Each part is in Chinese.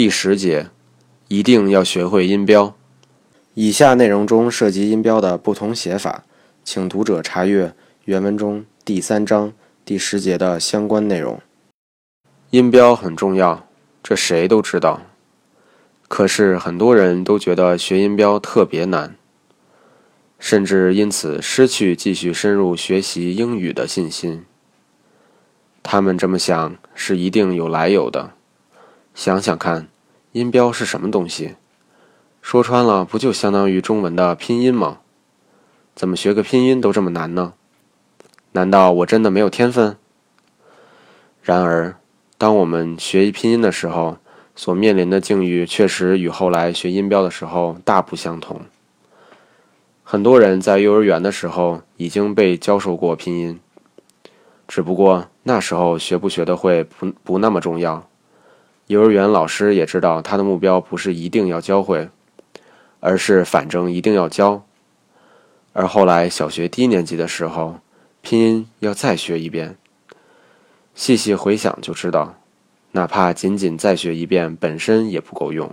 第十节，一定要学会音标。以下内容中涉及音标的不同写法，请读者查阅原文中第三章第十节的相关内容。音标很重要，这谁都知道。可是很多人都觉得学音标特别难，甚至因此失去继续深入学习英语的信心。他们这么想是一定有来由的。想想看，音标是什么东西？说穿了，不就相当于中文的拼音吗？怎么学个拼音都这么难呢？难道我真的没有天分？然而，当我们学拼音的时候，所面临的境遇确实与后来学音标的时候大不相同。很多人在幼儿园的时候已经被教授过拼音，只不过那时候学不学得会不不那么重要。幼儿园老师也知道，他的目标不是一定要教会，而是反正一定要教。而后来小学低年级的时候，拼音要再学一遍。细细回想就知道，哪怕仅仅再学一遍，本身也不够用。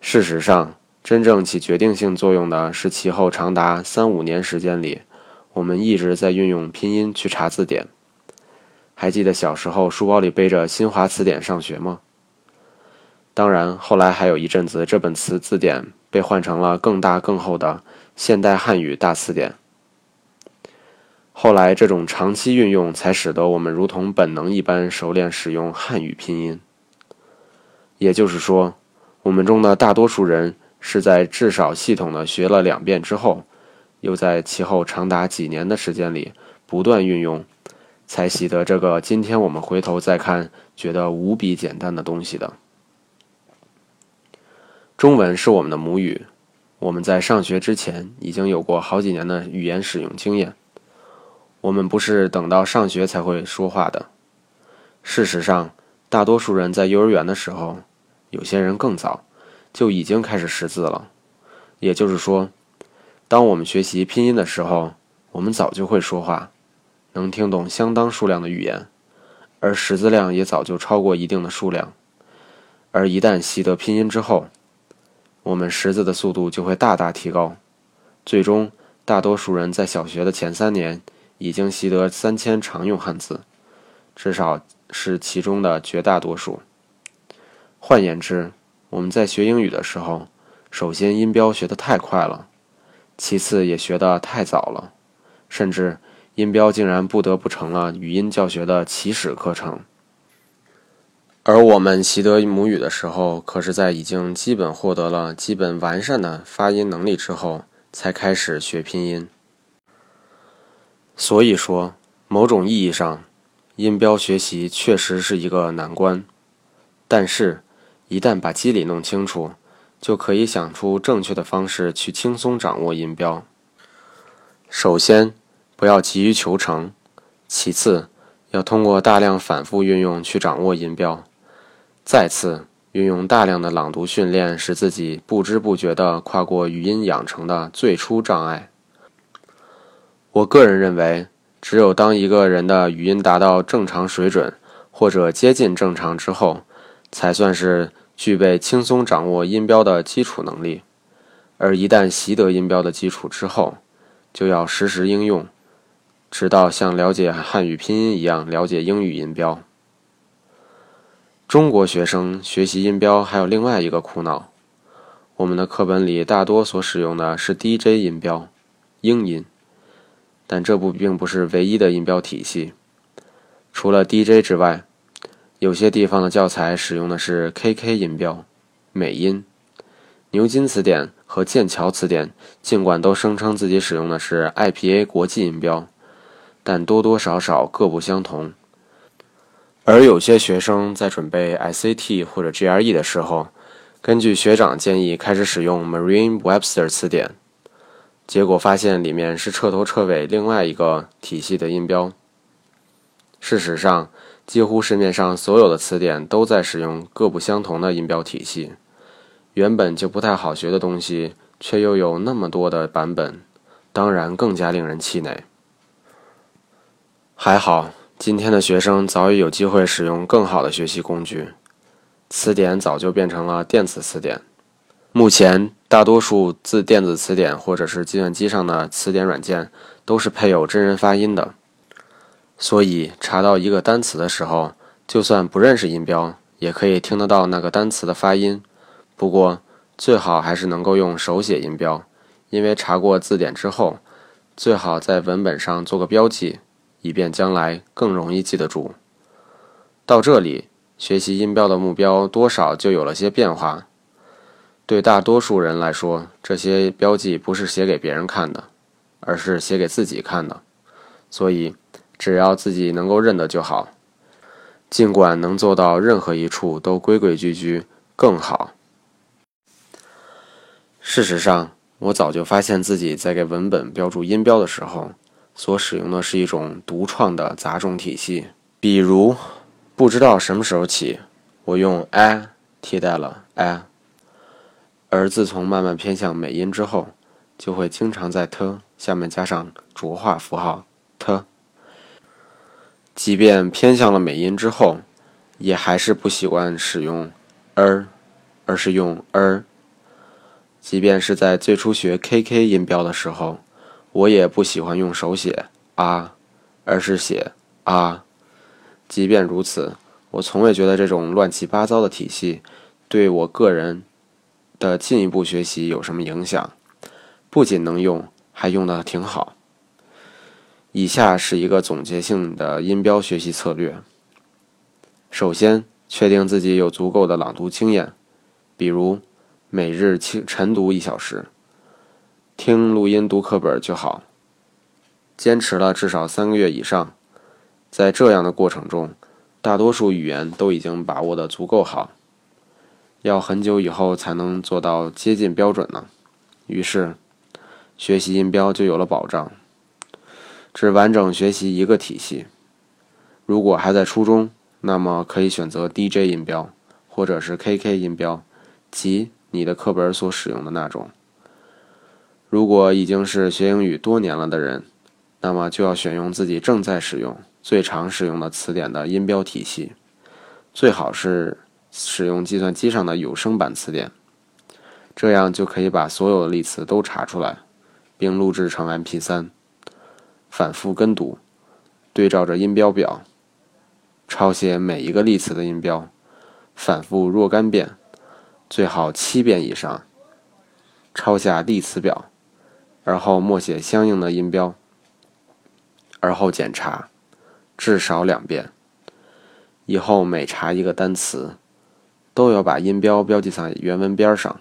事实上，真正起决定性作用的是其后长达三五年时间里，我们一直在运用拼音去查字典。还记得小时候书包里背着新华词典上学吗？当然，后来还有一阵子，这本词字典被换成了更大更厚的现代汉语大词典。后来，这种长期运用才使得我们如同本能一般熟练使用汉语拼音。也就是说，我们中的大多数人是在至少系统的学了两遍之后，又在其后长达几年的时间里不断运用。才习得这个今天我们回头再看觉得无比简单的东西的。中文是我们的母语，我们在上学之前已经有过好几年的语言使用经验。我们不是等到上学才会说话的。事实上，大多数人在幼儿园的时候，有些人更早就已经开始识字了。也就是说，当我们学习拼音的时候，我们早就会说话。能听懂相当数量的语言，而识字量也早就超过一定的数量。而一旦习得拼音之后，我们识字的速度就会大大提高。最终，大多数人在小学的前三年已经习得三千常用汉字，至少是其中的绝大多数。换言之，我们在学英语的时候，首先音标学得太快了，其次也学得太早了，甚至。音标竟然不得不成了语音教学的起始课程，而我们习得母语的时候，可是在已经基本获得了基本完善的发音能力之后，才开始学拼音。所以说，某种意义上，音标学习确实是一个难关。但是，一旦把机理弄清楚，就可以想出正确的方式去轻松掌握音标。首先，不要急于求成，其次，要通过大量反复运用去掌握音标，再次运用大量的朗读训练，使自己不知不觉地跨过语音养成的最初障碍。我个人认为，只有当一个人的语音达到正常水准或者接近正常之后，才算是具备轻松掌握音标的基础能力。而一旦习得音标的基础之后，就要时时应用。直到像了解汉语拼音一样了解英语音标。中国学生学习音标还有另外一个苦恼：我们的课本里大多所使用的是 DJ 音标，英音。但这不并不是唯一的音标体系。除了 DJ 之外，有些地方的教材使用的是 KK 音标，美音。牛津词典和剑桥词典尽管都声称自己使用的是 IPA 国际音标。但多多少少各不相同，而有些学生在准备 SAT 或者 GRE 的时候，根据学长建议开始使用 Marine Webster 词典，结果发现里面是彻头彻尾另外一个体系的音标。事实上，几乎市面上所有的词典都在使用各不相同的音标体系，原本就不太好学的东西，却又有那么多的版本，当然更加令人气馁。还好，今天的学生早已有机会使用更好的学习工具。词典早就变成了电子词典。目前，大多数自电子词典或者是计算机上的词典软件都是配有真人发音的，所以查到一个单词的时候，就算不认识音标，也可以听得到那个单词的发音。不过，最好还是能够用手写音标，因为查过字典之后，最好在文本上做个标记，以便将来更容易记得住。到这里，学习音标的目标多少就有了些变化。对大多数人来说，这些标记不是写给别人看的，而是写给自己看的。所以，只要自己能够认得就好。尽管能做到任何一处都规规矩矩更好。事实上，我早就发现自己在给文本标注音标的时候，所使用的是一种独创的杂种体系。比如，不知道什么时候起，我用 a 替代了 a。而自从慢慢偏向美音之后，就会经常在 t 下面加上浊化符号 t。即便偏向了美音之后，也还是不习惯使用 er，而是用 er。即便是在最初学 kk 音标的时候，我也不喜欢用手写啊，而是写啊。即便如此，我从未觉得这种乱七八糟的体系对我个人。的进一步学习有什么影响？不仅能用，还用的挺好。以下是一个总结性的音标学习策略：首先，确定自己有足够的朗读经验，比如每日清晨读一小时，听录音读课本就好。坚持了至少三个月以上，在这样的过程中，大多数语言都已经把握的足够好。要很久以后才能做到接近标准呢，于是学习音标就有了保障。只完整学习一个体系。如果还在初中，那么可以选择 DJ 音标或者是 KK 音标，即你的课本所使用的那种。如果已经是学英语多年了的人，那么就要选用自己正在使用、最常使用的词典的音标体系，最好是。使用计算机上的有声版词典，这样就可以把所有的例词都查出来，并录制成 MP3，反复跟读，对照着音标表，抄写每一个例词的音标，反复若干遍，最好七遍以上。抄下例词表，而后默写相应的音标，而后检查，至少两遍。以后每查一个单词。都要把音标标记在原文边上。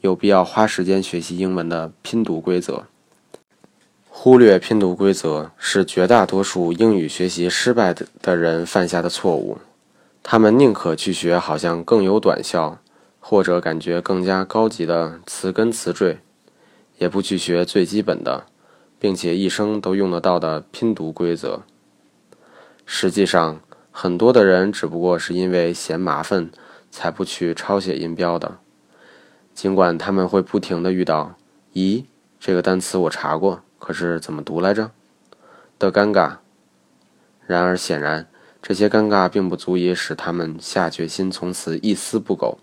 有必要花时间学习英文的拼读规则。忽略拼读规则是绝大多数英语学习失败的的人犯下的错误。他们宁可去学好像更有短效，或者感觉更加高级的词根词缀，也不去学最基本的，并且一生都用得到的拼读规则。实际上。很多的人只不过是因为嫌麻烦，才不去抄写音标的。尽管他们会不停的遇到“咦，这个单词我查过，可是怎么读来着”的尴尬。然而，显然这些尴尬并不足以使他们下决心从此一丝不苟。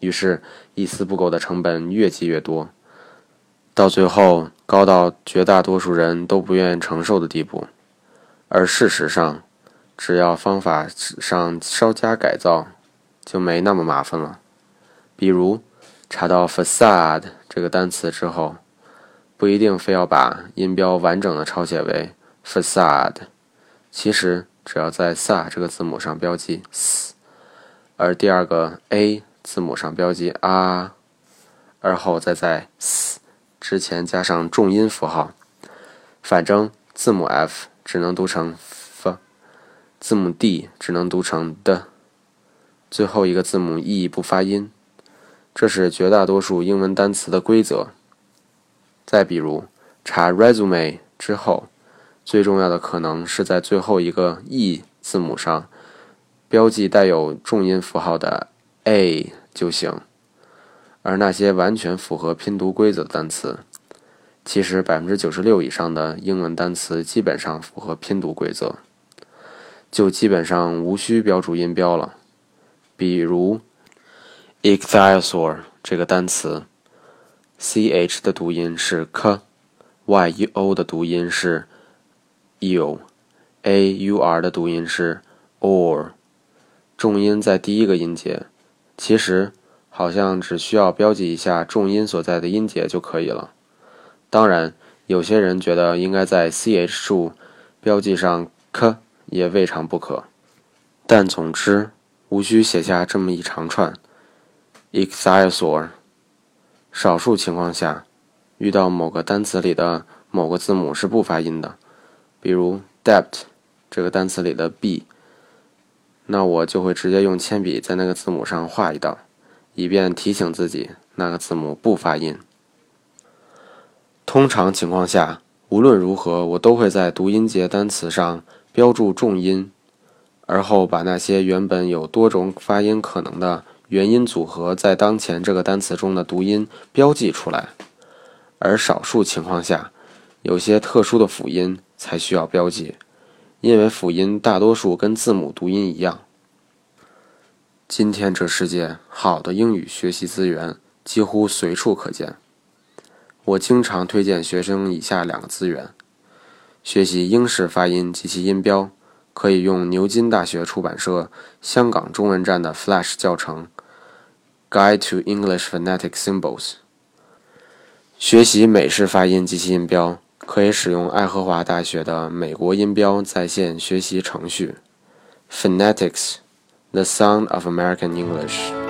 于是，一丝不苟的成本越积越多，到最后高到绝大多数人都不愿意承受的地步。而事实上，只要方法上稍加改造，就没那么麻烦了。比如，查到 facade 这个单词之后，不一定非要把音标完整的抄写为 facade。其实，只要在 sa 这个字母上标记 s，而第二个 a 字母上标记 a，而后再在 s 之前加上重音符号，反正字母 f 只能读成 f，。字母 d 只能读成的，最后一个字母 e 不发音，这是绝大多数英文单词的规则。再比如，查 resume 之后，最重要的可能是在最后一个 e 字母上标记带有重音符号的 a 就行。而那些完全符合拼读规则的单词，其实百分之九十六以上的英文单词基本上符合拼读规则。就基本上无需标注音标了，比如 EXILE SOAR 这个单词，ch 的读音是 k，y-u-o 的读音是 u，a-u-r 的读音是 or，重音在第一个音节。其实好像只需要标记一下重音所在的音节就可以了。当然，有些人觉得应该在 ch 处标记上 k 也未尝不可。但总之，无需写下这么一长串。ichthyosaur。少数情况下，遇到某个单词里的某个字母是不发音的，比如 depth 这个单词里的 b，那我就会直接用铅笔在那个字母上画一道，以便提醒自己那个字母不发音。通常情况下，无论如何，我都会在读音节单词上标注重音，而后把那些原本有多种发音可能的。元音组合在当前这个单词中的读音标记出来，而少数情况下，有些特殊的辅音才需要标记，因为辅音大多数跟字母读音一样。今天这世界，好的英语学习资源几乎随处可见。我经常推荐学生以下两个资源：学习英式发音及其音标，可以用牛津大学出版社香港中文站的 Flash 教程。Guide to English Phonetic Symbols。学习美式发音及其音标，可以使用爱荷华大学的美国音标在线学习程序。Phonetics: The Sound of American English。